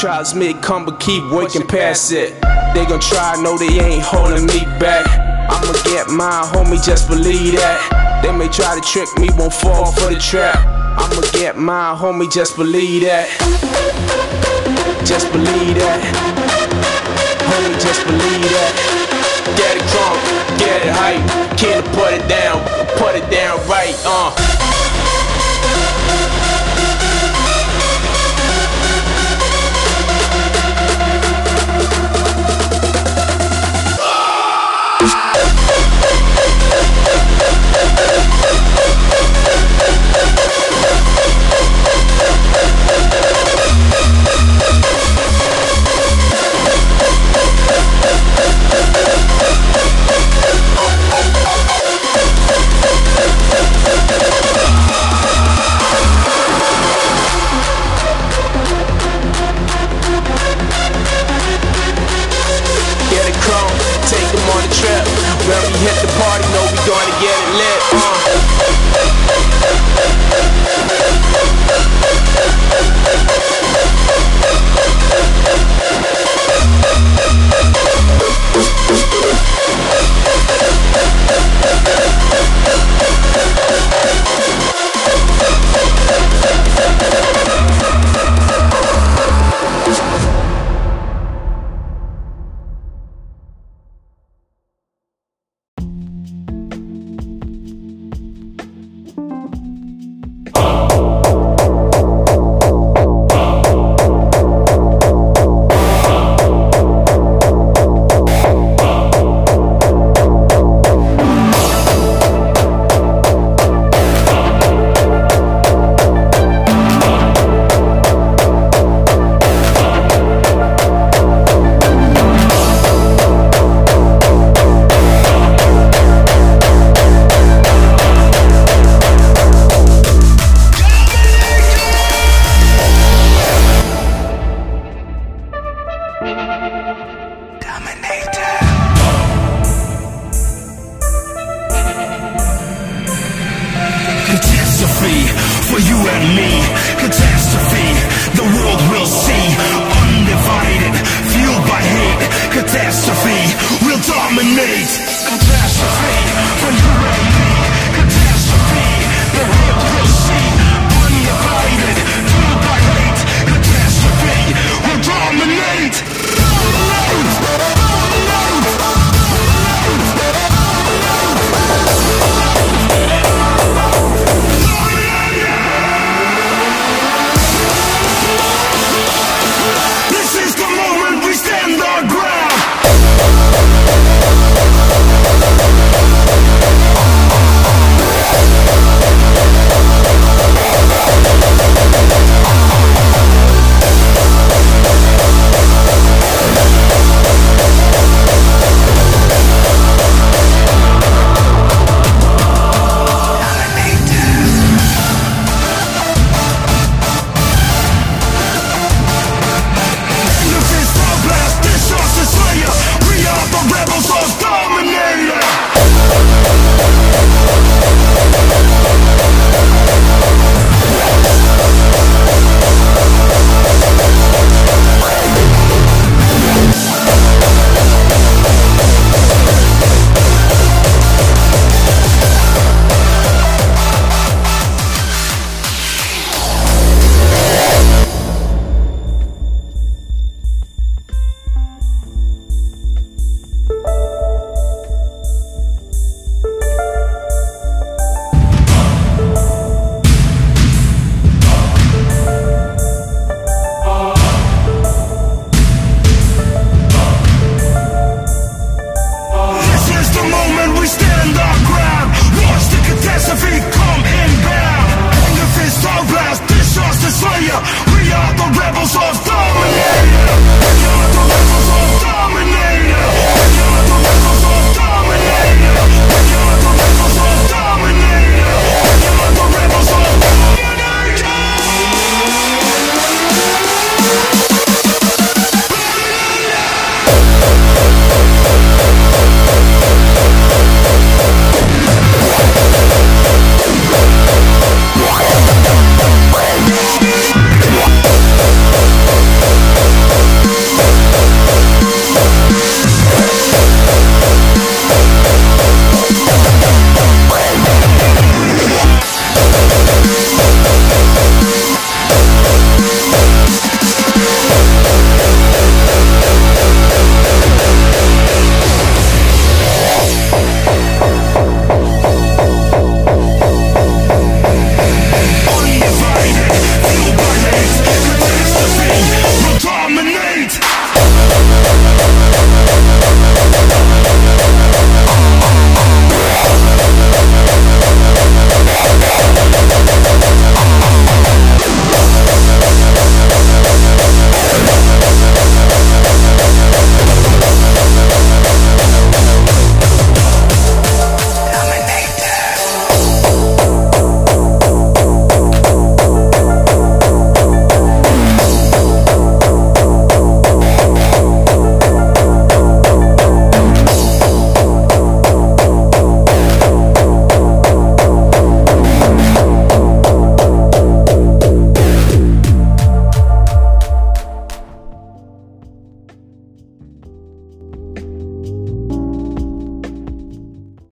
Trials may come, but keep working past it. They gon' try, know they ain't holding me back. I'ma get mine, homie, just believe that. They may try to trick me, won't fall for the trap. I'ma get mine, homie, just believe that. Just believe that. Homie, just believe that. Get it crunk, get it hype. Can't put it down, put it down right, uh. We hit the party, know we gonna get it Catastrophe for you and me. Catastrophe, catastrophe come inbound the fist, throw blast, this yours destroyer We are the rebels of dominion.